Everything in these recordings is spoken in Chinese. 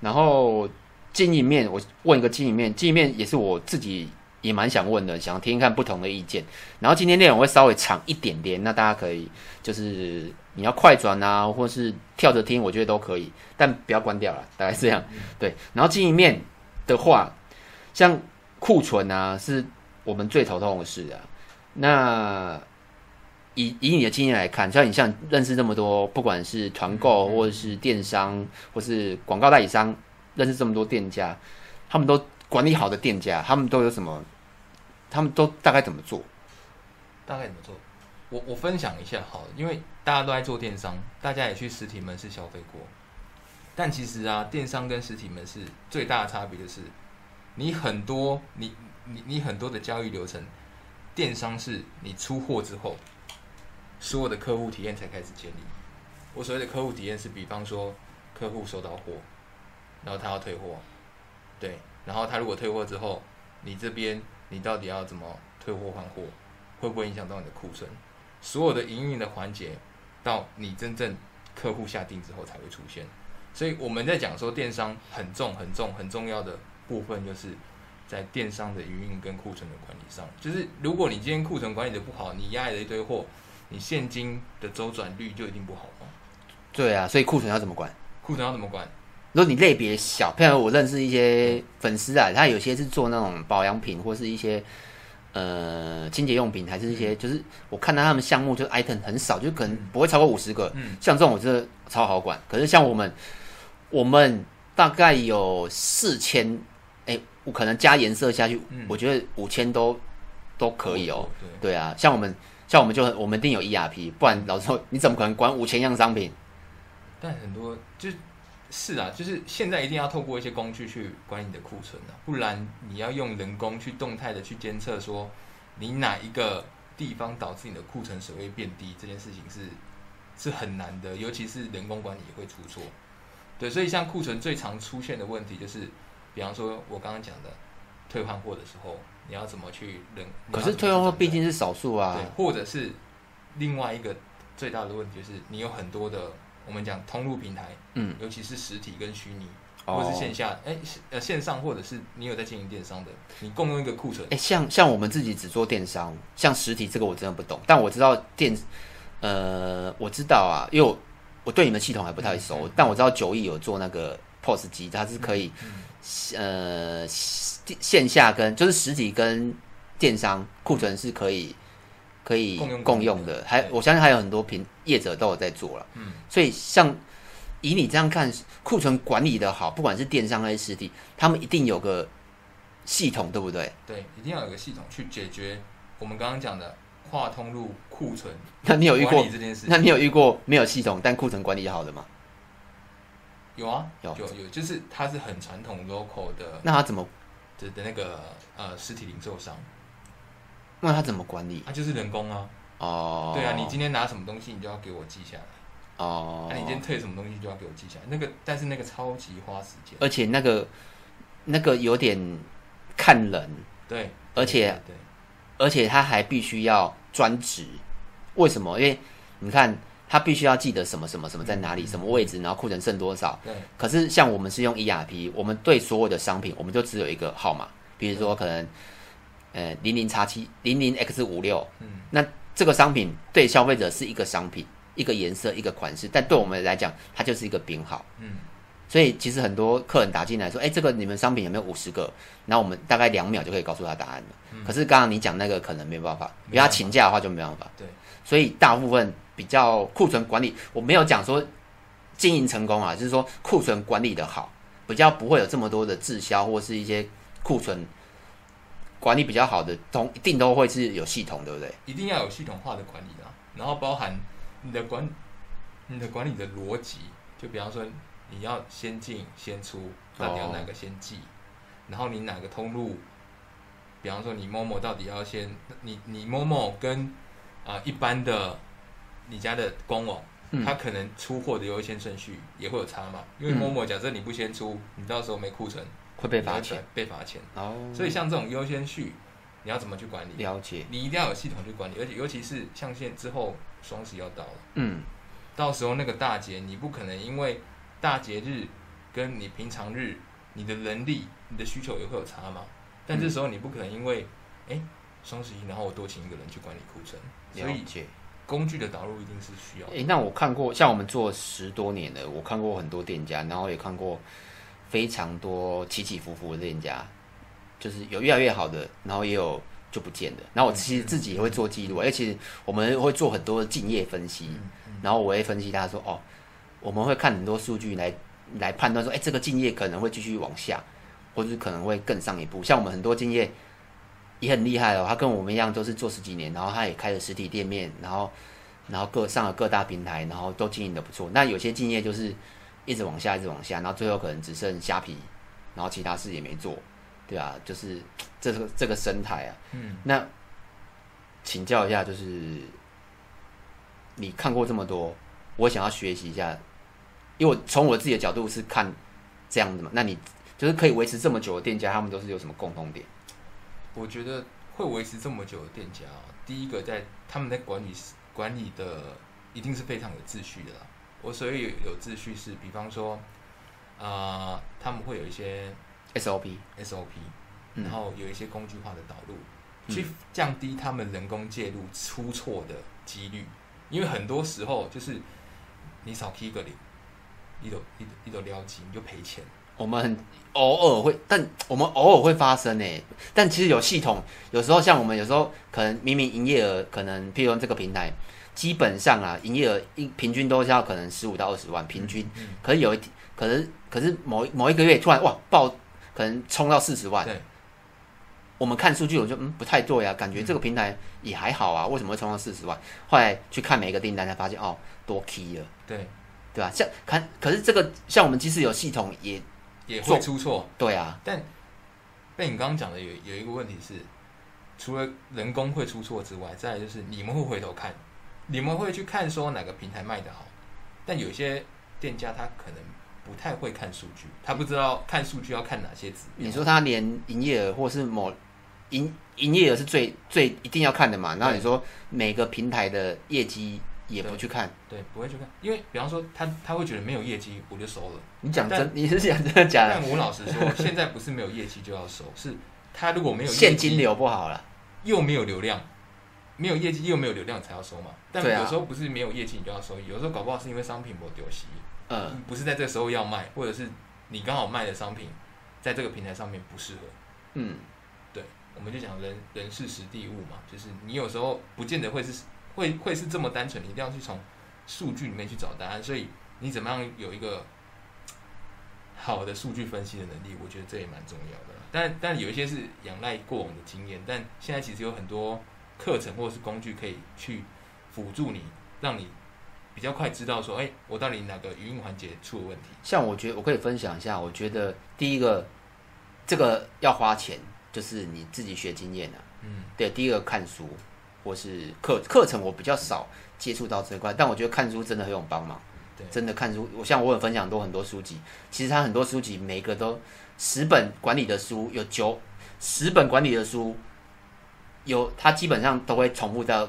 然后经营面，我问一个经营面，经营面也是我自己也蛮想问的，想听听看不同的意见。然后今天内容会稍微长一点点，那大家可以就是你要快转啊，或是跳着听，我觉得都可以，但不要关掉了，大概是这样。对，然后经营面的话，像库存啊，是我们最头痛的事啊。那以以你的经验来看，像你像认识这么多，不管是团购或者是电商，或是广告代理商，认识这么多店家，他们都管理好的店家，他们都有什么？他们都大概怎么做？大概怎么做？我我分享一下好了，因为大家都在做电商，大家也去实体门市消费过，但其实啊，电商跟实体门市最大的差别就是，你很多你你你很多的交易流程，电商是你出货之后。所有的客户体验才开始建立。我所谓的客户体验是，比方说客户收到货，然后他要退货，对，然后他如果退货之后，你这边你到底要怎么退货换货，会不会影响到你的库存？所有的营运的环节，到你真正客户下定之后才会出现。所以我们在讲说电商很重很重很重要的部分，就是在电商的营运跟库存的管理上。就是如果你今天库存管理的不好，你压了一堆货。你现金的周转率就一定不好吗？对啊，所以库存要怎么管？库存要怎么管？如果你类别小，譬如我认识一些粉丝啊，他有些是做那种保养品，或是一些呃清洁用品，还是一些就是我看到他们项目就 item 很少，就可能不会超过五十个。嗯，像这种我觉得超好管。可是像我们，我们大概有四千，哎，我可能加颜色下去，嗯、我觉得五千都都可以哦。对对啊，像我们。像我们就我们一定有 ERP，不然老实说，你怎么可能管五千样商品？但很多就是啊，就是现在一定要透过一些工具去管理你的库存啊，不然你要用人工去动态的去监测说你哪一个地方导致你的库存水位变低，这件事情是是很难的，尤其是人工管理也会出错。对，所以像库存最常出现的问题就是，比方说我刚刚讲的退换货的时候。你要怎么去认？可是退换货毕竟是少数啊。对，或者是另外一个最大的问题就是，你有很多的我们讲通路平台，嗯，尤其是实体跟虚拟，哦、或者是线下，哎，呃，线上或者是你有在经营电商的，你共用一个库存。哎，像像我们自己只做电商，像实体这个我真的不懂，但我知道电，呃，我知道啊，因为我，我对你们系统还不太熟，嗯、但我知道九亿有做那个 POS 机，它是可以，呃。线下跟就是实体跟电商库存是可以可以共用共用的，还我相信还有很多平业者都有在做了。嗯，所以像以你这样看，库存管理的好，不管是电商还是实体，他们一定有个系统，对不对？对，一定要有个系统去解决我们刚刚讲的跨通路库存。那你有遇过这件事？那你有遇过没有系统但库存管理好的吗？有啊，有有有，就是它是很传统 local 的。那它怎么？的的那个呃实体零售商，那他怎么管理？他就是人工啊。哦。对啊，你今天拿什么东西，你就要给我记下来。哦。那你今天退什么东西，就要给我记下来。那个，但是那个超级花时间。而且那个那个有点看人。对。而且对。而且他还必须要专职。为什么？因为你看。他必须要记得什么什么什么在哪里，什么位置，然后库存剩多少。对。可是像我们是用 ERP，我们对所有的商品，我们就只有一个号码。比如说可能，呃，零零叉七零零 X 五六。嗯。那这个商品对消费者是一个商品，一个颜色，一个款式，但对我们来讲，它就是一个编号。嗯。所以其实很多客人打进来说：“哎，这个你们商品有没有五十个？”然后我们大概两秒就可以告诉他答案了。嗯。可是刚刚你讲那个可能没办法，因为他请假的话就没办法。对。所以大部分。比较库存管理，我没有讲说经营成功啊，就是说库存管理的好，比较不会有这么多的滞销或是一些库存管理比较好的，通一定都会是有系统，对不对？一定要有系统化的管理啊，然后包含你的管你的管理的逻辑，就比方说你要先进先出，到底要哪个先记，哦、然后你哪个通路，比方说你 Momo 到底要先，你你 Momo 跟啊、呃、一般的。你家的官网，它可能出货的优先顺序也会有差嘛？因为某某假设你不先出，你到时候没库存，会被罚钱，被罚钱。哦，所以像这种优先序，你要怎么去管理？了解，你一定要有系统去管理，而且尤其是像现之后双十一要到了，嗯，到时候那个大节，你不可能因为大节日跟你平常日你的能力、你的需求也会有差嘛。但这时候你不可能因为哎双十一，然后我多请一个人去管理库存，所以工具的导入一定是需要。哎，那我看过，像我们做十多年的，我看过很多店家，然后也看过非常多起起伏伏的店家，就是有越来越好的，然后也有就不见的。然后我其实自己也会做记录，而且我们会做很多的竞业分析，然后我会分析他说哦，我们会看很多数据来来判断说，哎，这个竞业可能会继续往下，或者是可能会更上一步。像我们很多竞业。也很厉害哦，他跟我们一样都是做十几年，然后他也开了实体店面，然后然后各上了各大平台，然后都经营的不错。那有些敬业就是一直往下，一直往下，然后最后可能只剩虾皮，然后其他事也没做，对啊，就是这个这个生态啊。嗯。那请教一下，就是你看过这么多，我想要学习一下，因为我从我自己的角度是看这样的嘛。那你就是可以维持这么久的店家，他们都是有什么共同点？我觉得会维持这么久的店家，第一个在他们在管理管理的一定是非常有秩序的啦。我所以有秩序是，比方说，啊、呃，他们会有一些 SOP SOP，然后有一些工具化的导入，嗯、去降低他们人工介入出错的几率。因为很多时候就是你少 key 个零，你都你你都撩机，你就赔钱。我们很偶尔会，但我们偶尔会发生诶。但其实有系统，有时候像我们有时候可能明明营业额可能，譬如说这个平台，基本上啊，营业额一平均都是要可能十五到二十万平均。嗯嗯、可是有一，可是可是某某一个月突然哇爆，可能冲到四十万。对。我们看数据，我就嗯不太对啊，感觉这个平台也还好啊，为什么会冲到四十万？后来去看每一个订单，才发现哦多 key 了。对。对吧？像看，可是这个像我们即使有系统也。也会出错，对啊。但被你刚刚讲的有有一个问题是，除了人工会出错之外，再来就是你们会回头看，你们会去看说哪个平台卖的好。但有些店家他可能不太会看数据，他不知道看数据要看哪些指标。你说他连营业额或是某营营业额是最最一定要看的嘛？然后你说每个平台的业绩。也不去看对，对，不会去看，因为比方说他他会觉得没有业绩，我就收了。你讲真，你是讲真的假的？但我老实说，现在不是没有业绩就要收，是他如果没有现金流不好了，又没有流量，没有业绩又没有流量才要收嘛。但有时候不是没有业绩你就要收，有时候搞不好是因为商品没丢弃，嗯，不是在这个时候要卖，或者是你刚好卖的商品在这个平台上面不适合，嗯，对，我们就讲人人事时地物嘛，就是你有时候不见得会是。会会是这么单纯，你一定要去从数据里面去找答案。所以你怎么样有一个好的数据分析的能力？我觉得这也蛮重要的。但但有一些是仰赖过往的经验，但现在其实有很多课程或者是工具可以去辅助你，让你比较快知道说，哎，我到底哪个语音环节出了问题。像我觉得我可以分享一下，我觉得第一个这个要花钱，就是你自己学经验啊。嗯，对，第一个看书。或是课课程，我比较少接触到这块，但我觉得看书真的很有帮忙。对，真的看书，我像我有分享多很多书籍，其实他很多书籍每个都十本管理的书有九十本管理的书有，他基本上都会重复到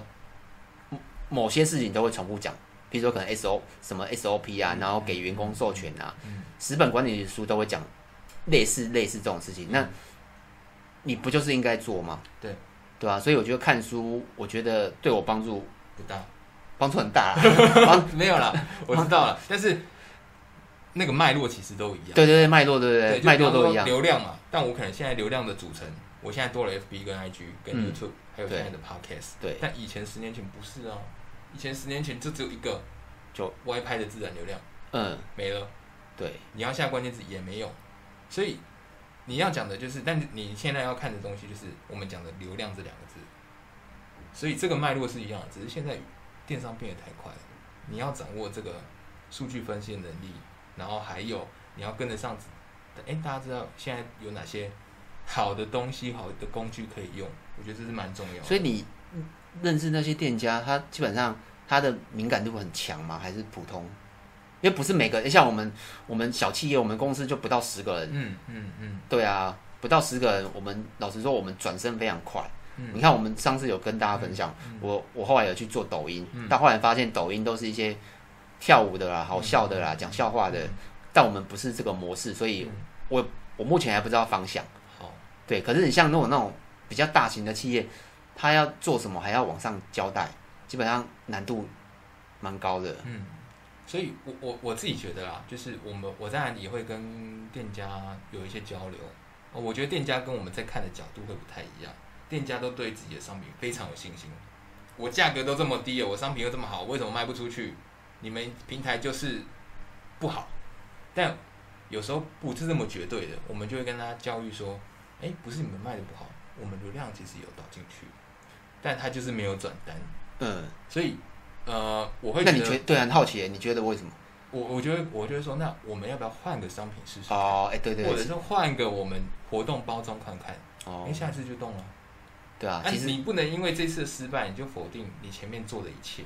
某些事情都会重复讲，比如说可能 S O 什么 S O P 啊，然后给员工授权啊，十本管理的书都会讲类似类似这种事情，那你不就是应该做吗？对。对啊，所以我觉得看书，我觉得对我帮助不大，帮助很大。没有啦，我知道了。但是那个脉络其实都一样。对对对，脉络对对对，脉络都一样。流量嘛，但我可能现在流量的组成，我现在多了 FB 跟 IG 跟 YouTube，还有现在的 Podcast。对。但以前十年前不是啊，以前十年前就只有一个，就 Y 拍的自然流量，嗯，没了。对，你要下关键字也没有，所以。你要讲的就是，但你现在要看的东西就是我们讲的流量这两个字，所以这个脉络是一样的，只是现在电商变得太快了，你要掌握这个数据分析的能力，然后还有你要跟得上，哎，大家知道现在有哪些好的东西、好的工具可以用？我觉得这是蛮重要。所以你认识那些店家，他基本上他的敏感度很强吗？还是普通？因为不是每个，像我们我们小企业，我们公司就不到十个人。嗯嗯嗯。对啊，不到十个人，我们老实说，我们转身非常快。嗯。你看，我们上次有跟大家分享，我我后来有去做抖音，但后来发现抖音都是一些跳舞的啦、好笑的啦、讲笑话的，但我们不是这个模式，所以我我目前还不知道方向。好，对，可是你像那种那种比较大型的企业，他要做什么还要往上交代，基本上难度蛮高的。嗯，所以我我我自己觉得啦，就是我们我当然也会跟店家有一些交流。我觉得店家跟我们在看的角度会不太一样，店家都对自己的商品非常有信心。我价格都这么低了，我商品又这么好，为什么卖不出去？你们平台就是不好。但有时候不是这么绝对的，我们就会跟他教育说：“哎，不是你们卖的不好，我们流量其实有导进去，但他就是没有转单。”嗯，所以呃，我会觉得。那你觉得对啊，很好奇，你觉得为什么？我我觉得，我觉得说，那我们要不要换个商品试试？哦，哎，对对，或者是换个我们活动包装看看，哦，哎，下次就动了。对啊，其实你不能因为这次的失败，你就否定你前面做的一切，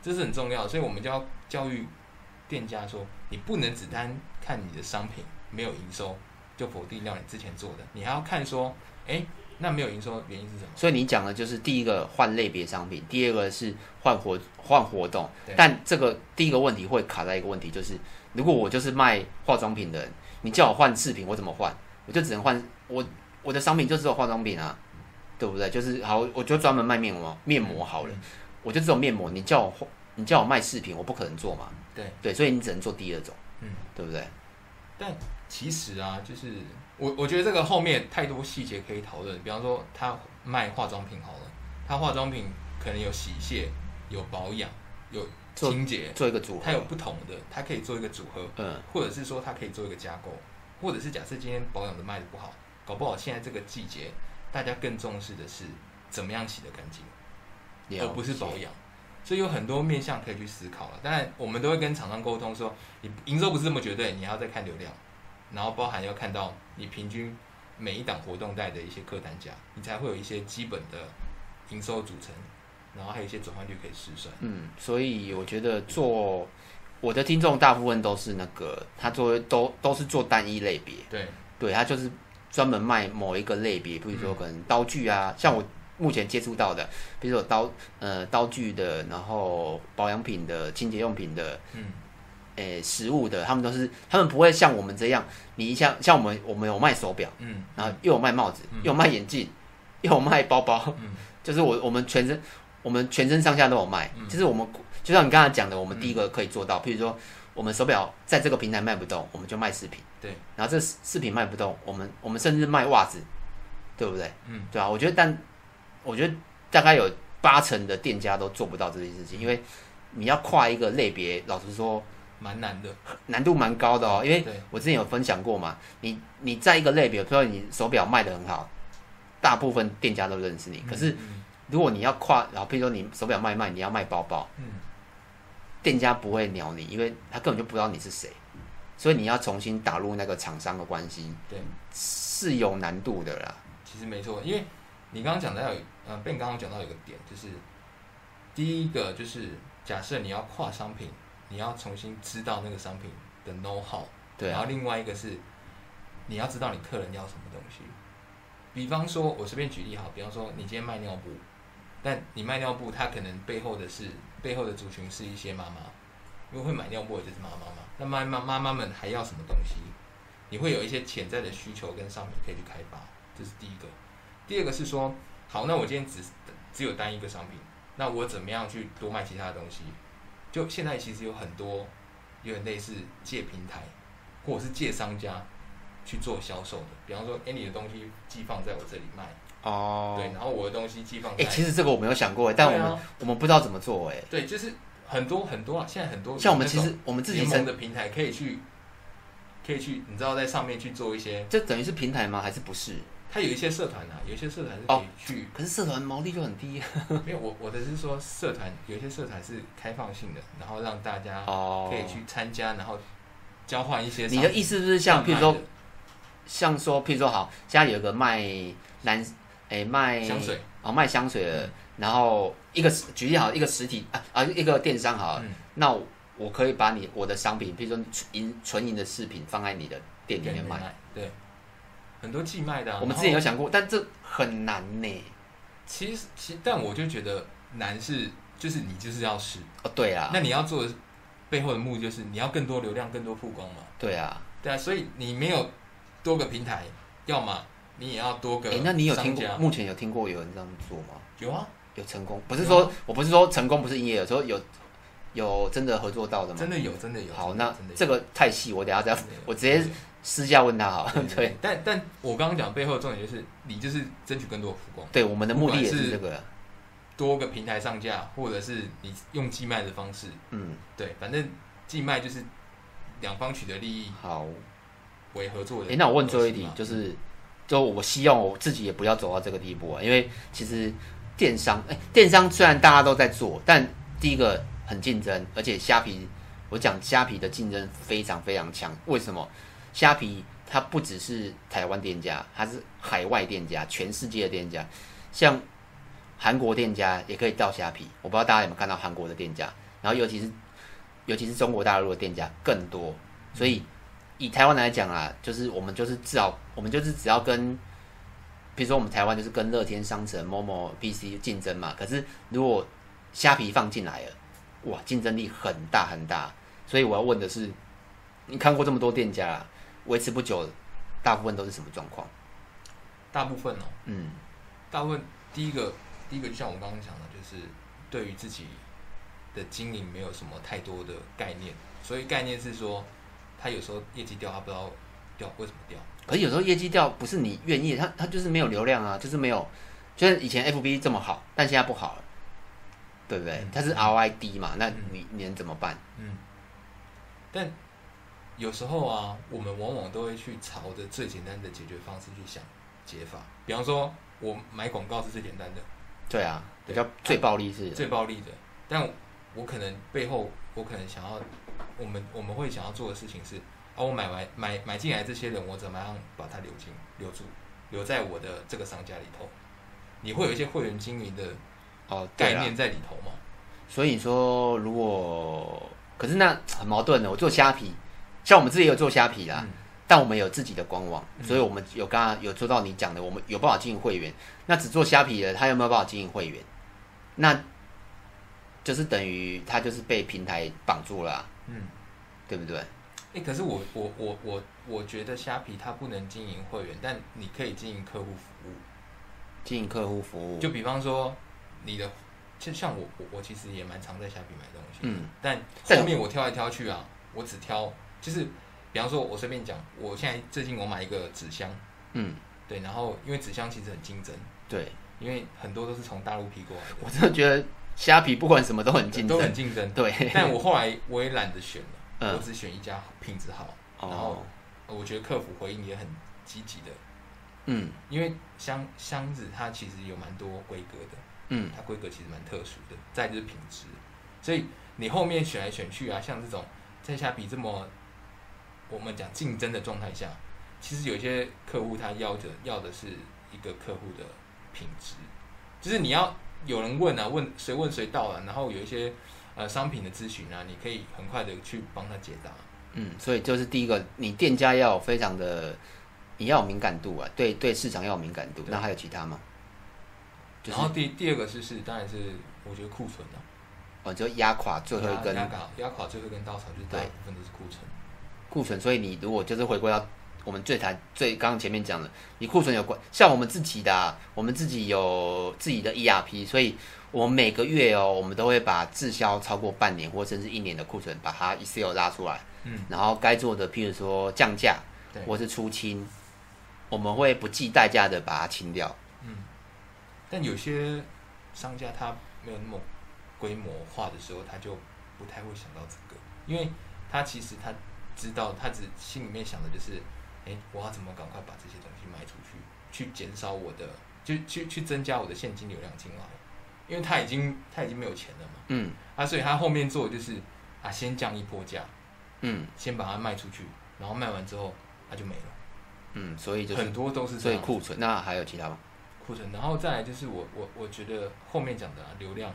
这是很重要的。所以我们就要教育店家说，你不能只单看你的商品没有营收，就否定掉你之前做的，你还要看说，哎。那没有营收原因是什么？所以你讲的就是第一个换类别商品，第二个是换活换活动。但这个第一个问题会卡在一个问题，就是如果我就是卖化妆品的人，你叫我换饰品，我怎么换？我就只能换我我的商品就只有化妆品啊，对不对？就是好，我就专门卖面膜，面膜好了，我就只有面膜。你叫我你叫我卖饰品，我不可能做嘛。对对，所以你只能做第二种，嗯，对不对？但其实啊，就是。我我觉得这个后面太多细节可以讨论，比方说他卖化妆品好了，他化妆品可能有洗卸、有保养、有清洁，做一个组合，它有不同的，它可以做一个组合，嗯，或者是说它可以做一个加购，或者是假设今天保养的卖的不好，搞不好现在这个季节大家更重视的是怎么样洗得干净，而不是保养，所以有很多面向可以去思考了。当然，我们都会跟厂商沟通说，你营收不是这么绝对，你还要再看流量。然后包含要看到你平均每一档活动带的一些客单价，你才会有一些基本的营收组成，然后还有一些转换率可以试算。嗯，所以我觉得做我的听众大部分都是那个他做都都是做单一类别，对，对他就是专门卖某一个类别，比如说可能刀具啊，嗯、像我目前接触到的，比如说刀呃刀具的，然后保养品的、清洁用品的，嗯。诶、欸，实物的，他们都是，他们不会像我们这样，你像像我们，我们有卖手表，嗯，然后又有卖帽子，嗯、又有卖眼镜，又有卖包包，嗯，就是我我们全身，我们全身上下都有卖，嗯、就是我们就像你刚才讲的，我们第一个可以做到，嗯、譬如说我们手表在这个平台卖不动，我们就卖饰品，对，然后这饰品卖不动，我们我们甚至卖袜子，对不对？嗯，对啊，我觉得但我觉得大概有八成的店家都做不到这件事情，因为你要跨一个类别，老实说。蛮难的，难度蛮高的哦。因为我之前有分享过嘛，你你在一个类别，比如说你手表卖的很好，大部分店家都认识你。可是如果你要跨，然后比如说你手表卖卖，你要卖包包，嗯，店家不会鸟你，因为他根本就不知道你是谁，所以你要重新打入那个厂商的关系，对，是有难度的啦。其实没错，因为你刚刚讲到有，呃，Ben 刚刚讲到有个点，就是第一个就是假设你要跨商品。你要重新知道那个商品的 know how，对啊，然后另外一个是你要知道你客人要什么东西。比方说，我随便举例哈，比方说你今天卖尿布，但你卖尿布，它可能背后的是背后的族群是一些妈妈，因为会买尿布的就是妈妈嘛。那妈妈妈妈们还要什么东西？你会有一些潜在的需求跟商品可以去开发，这是第一个。第二个是说，好，那我今天只只有单一个商品，那我怎么样去多卖其他的东西？就现在其实有很多有点类似借平台，或者是借商家去做销售的。比方说，哎，你的东西寄放在我这里卖哦，对，然后我的东西寄放在。哎，其实这个我没有想过，但我们、啊、我们不知道怎么做哎。对，就是很多很多啊，现在很多像我们其实我们自己成的平台可以去，可以去，你知道在上面去做一些，这等于是平台吗？还是不是？它有一些社团啊，有一些社团是可以去，哦、可是社团毛利就很低。没有，我我的是说社团有一些社团是开放性的，然后让大家可以去参加，然后交换一些。你的意思是像，譬如说，像说，譬如说，好，家里有个卖男，哎、欸，卖香水，哦，卖香水的，嗯、然后一个举例好，一个实体啊啊，一个电商好，嗯、那我，可以把你我的商品，比如说银纯银的饰品放在你的店里面卖，对。很多寄卖的、啊，我们之前有想过，但这很难呢。其实，其实，但我就觉得难是，就是你就是要试哦。对啊，那你要做的，背后的目的就是你要更多流量、更多曝光嘛。对啊，对啊，所以你没有多个平台，要么你也要多个。哎，那你有听过？目前有听过有人这样做吗？有啊，有成功。不是说，我不是说成功不是营业，有时候有有真的合作到的吗？真的有，真的有。好，那这个太细，我等下再，我直接私下问他好。对，但但我刚刚讲背后的重点就是，你就是争取更多的曝光。对，我们的目的也是这个。多个平台上架，或者是你用寄卖的方式，嗯，对，反正寄卖就是两方取得利益，好为合作的。哎、欸，那我问最后一题，就是，就我希望我自己也不要走到这个地步啊，因为其实电商，哎、欸，电商虽然大家都在做，但第一个很竞争，而且虾皮，我讲虾皮的竞争非常非常强。为什么？虾皮它不只是台湾店家，它是海外店家，全世界的店家，像。韩国店家也可以到虾皮，我不知道大家有没有看到韩国的店家，然后尤其是尤其是中国大陆的店家更多，所以以台湾来讲啊，就是我们就是至少我们就是只要跟，比如说我们台湾就是跟乐天商城、Momo、PC 竞争嘛，可是如果虾皮放进来了，哇，竞争力很大很大，所以我要问的是，你看过这么多店家，维持不久，大部分都是什么状况？大部分哦，嗯，大部分第一个。第一个就像我刚刚讲的，就是对于自己的经营没有什么太多的概念，所以概念是说，他有时候业绩掉，他不知道掉为什么掉。可是有时候业绩掉不是你愿意，他他就是没有流量啊，就是没有，就像以前 FB 这么好，但现在不好了，对不对？嗯、它是 ROI 低嘛，那你、嗯、你能怎么办？嗯。但有时候啊，我们往往都会去朝着最简单的解决方式去想解法，比方说，我买广告是最简单的。对啊，比较最暴力是最暴力的，但我可能背后我可能想要，我们我们会想要做的事情是，啊，我买完买买进来这些人，我怎么样把它留进留住，留在我的这个商家里头？你会有一些会员经营的哦概念在里头嘛？所以说，如果可是那很矛盾的，我做虾皮，像我们自己也有做虾皮啦。嗯但我们有自己的官网，所以我们有刚刚有做到你讲的，我们有办法经营会员。那只做虾皮的，他有没有办法经营会员？那就是等于他就是被平台绑住了，啊，嗯，对不对？哎，可是我我我我我觉得虾皮它不能经营会员，但你可以经营客户服务。经营客户服务，就比方说你的，就像我我我其实也蛮常在虾皮买东西，嗯，但后面我挑来挑去啊，我只挑就是。比方说，我随便讲，我现在最近我买一个纸箱，嗯，对，然后因为纸箱其实很竞争，对，因为很多都是从大陆批过来的。我真的觉得虾皮不管什么都很竞争，都很竞争，对。但我后来我也懒得选了，嗯、我只选一家品质好，然后我觉得客服回应也很积极的，嗯，因为箱箱子它其实有蛮多规格的，嗯，它规格其实蛮特殊的，再就是品质，所以你后面选来选去啊，像这种在下比这么。我们讲竞争的状态下，其实有些客户他要的要的是一个客户的品质，就是你要有人问啊，问谁问谁到啊，然后有一些呃商品的咨询啊，你可以很快的去帮他解答。嗯，所以就是第一个，你店家要非常的，你要有敏感度啊，对对，市场要有敏感度。那还有其他吗？然后第第二个是是，当然是我觉得库存啊，哦，就压垮最后一根，压垮压垮最后一根稻草，就是大部分都是库存。库存，所以你如果就是回归到我们最谈最刚刚前面讲的，你库存有关，像我们自己的、啊，我们自己有自己的 ERP，所以我们每个月哦，我们都会把滞销超过半年或甚至一年的库存，把它 Excel 拉出来，嗯，然后该做的，譬如说降价，对，或是出清，我们会不计代价的把它清掉，嗯，但有些商家他没有那么规模化的时候，他就不太会想到这个，因为他其实他。知道他只心里面想的就是，哎、欸，我要怎么赶快把这些东西卖出去，去减少我的，就去去增加我的现金流量进来，因为他已经他已经没有钱了嘛，嗯，啊，所以他后面做的就是啊，先降一波价，嗯，先把它卖出去，然后卖完之后他就没了，嗯，所以就是很多都是所以库存，那还有其他吗？库存，然后再来就是我我我觉得后面讲的、啊、流量，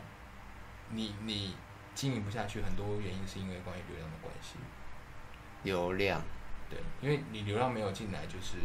你你经营不下去，很多原因是因为关于流量的关系。流量，对，因为你流量没有进来，就是，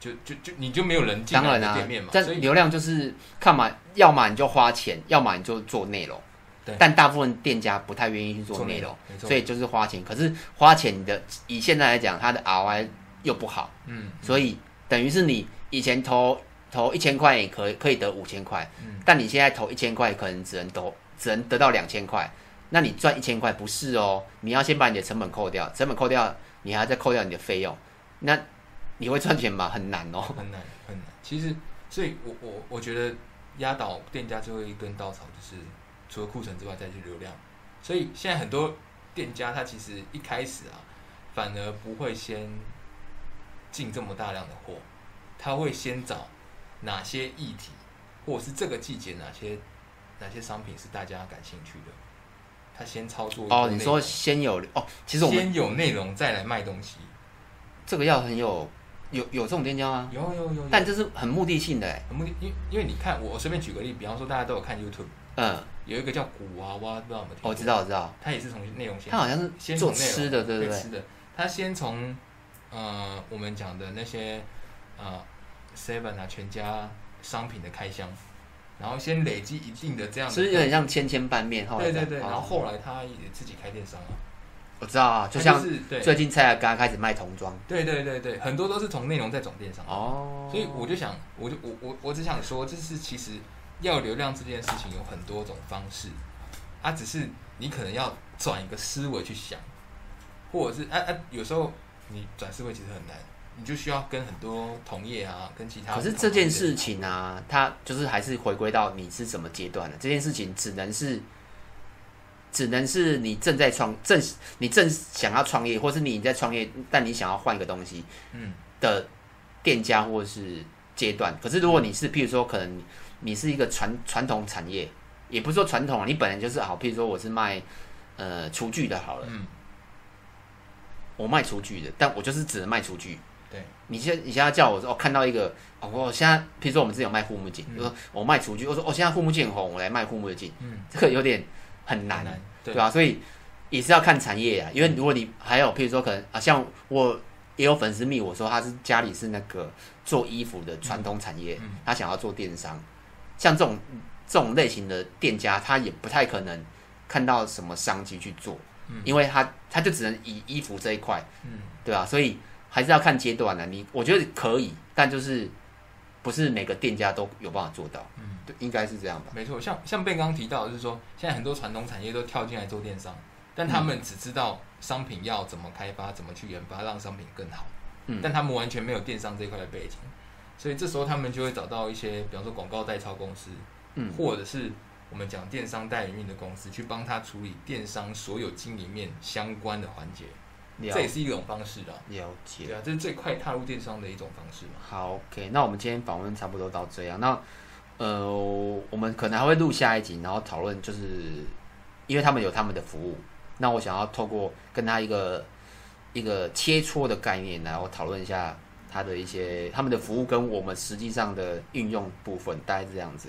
就就就你就没有人进来的店面嘛。但流量就是看嘛，要么你就花钱，要么你就做内容。对，但大部分店家不太愿意去做内容，所以就是花钱。可是花钱的，以现在来讲，它的 ROI 又不好，嗯，所以等于是你以前投投一千块也可以可以得五千块，嗯，但你现在投一千块，可能只能得只能得到两千块，那你赚一千块不是哦？你要先把你的成本扣掉，成本扣掉，你还要再扣掉你的费用，那你会赚钱吗？很难哦，很难很难。其实，所以我我我觉得压倒店家最后一根稻草就是。除了库存之外，再去流量。所以现在很多店家，他其实一开始啊，反而不会先进这么大量的货，他会先找哪些议题，或者是这个季节哪些哪些商品是大家感兴趣的，他先操作。哦，你说先有哦，其实我们先有内容再来卖东西，这个要很有有有这种店家吗？有有有，有，但这是很目的性的，很目的，因因为你看，我随便举个例，比方说大家都有看 YouTube。嗯，有一个叫古娃娃，不知道有没有听过？我知道，我知道。他也是从内容先，他好像是先做吃的，对不对？吃的，他先从呃我们讲的那些呃 Seven 啊全家商品的开箱，然后先累积一定的这样的，其实有点像千千拌面，对对对。然后后来他也自己开电商了，我知道啊，就像最近蔡阿嘎开始卖童装，对对对对，很多都是从内容在转电商哦。所以我就想，我就我我我只想说，就是其实。要流量这件事情有很多种方式，啊，只是你可能要转一个思维去想，或者是啊啊，有时候你转思维其实很难，你就需要跟很多同业啊，跟其他。可是这件事情啊，它就是还是回归到你是什么阶段的。这件事情只能是，只能是你正在创正，你正想要创业，或是你在创业，但你想要换一个东西，嗯，的店家或是阶段。可是如果你是，譬如说可能。你是一个传传统产业，也不是说传统，你本来就是好。譬如说，我是卖呃厨具的，好了，嗯，我卖厨具的，但我就是只能卖厨具。对，你现在你现在叫我说，哦，看到一个，哦，我现在譬如说我们之前有卖护目镜，就说我卖厨具，我说哦现在护目镜很红，我来卖护目镜，嗯，这个有点很难，对吧？所以也是要看产业啊，因为如果你还有譬如说可能啊，像我。也有粉丝密我说他是家里是那个做衣服的传统产业，嗯，他想要做电商，像这种这种类型的店家，他也不太可能看到什么商机去做，嗯，因为他他就只能以衣服这一块，嗯，对吧？所以还是要看阶段的。你我觉得可以，但就是不是每个店家都有办法做到，嗯，对，应该是这样吧？没错，像像 Ben 刚刚提到，就是说现在很多传统产业都跳进来做电商，但他们只知道。商品要怎么开发，怎么去研发，让商品更好。嗯，但他们完全没有电商这一块的背景，所以这时候他们就会找到一些，比方说广告代操公司，嗯，或者是我们讲电商代营运的公司，去帮他处理电商所有经营面相关的环节。这也是一种方式啊。了解。对啊，这是最快踏入电商的一种方式嘛。好，OK，那我们今天访问差不多到这样。那呃，我们可能还会录下一集，然后讨论，就是因为他们有他们的服务。那我想要透过跟他一个一个切磋的概念，然后讨论一下他的一些他们的服务跟我们实际上的运用部分，大概是这样子。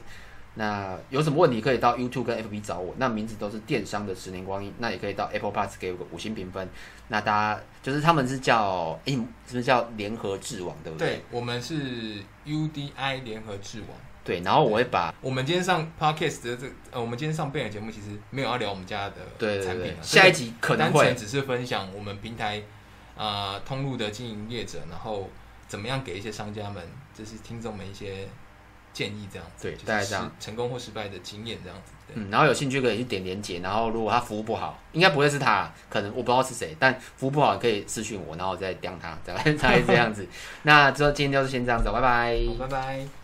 那有什么问题可以到 YouTube 跟 FB 找我，那名字都是电商的十年光阴。那也可以到 Apple Podcast 给我个五星评分。那大家就是他们是叫诶，是不是叫联合智网，对不对？对，我们是 UDI 联合智网。对，然后我会把我们今天上 podcast 的这呃，我们今天上 Ben 的节目，其实没有要聊我们家的产品，对，下一集可能会单纯只是分享我们平台啊、呃、通路的经营业者，然后怎么样给一些商家们，就是听众们一些建议，这样子，对，大概这样成功或失败的经验这样子。嗯，然后有兴趣可以去点连接，然后如果他服务不好，应该不会是他，可能我不知道是谁，但服务不好可以私讯我，然后我再刁他，大概大概这样子。那之后今天就是先这样子，拜拜，拜拜。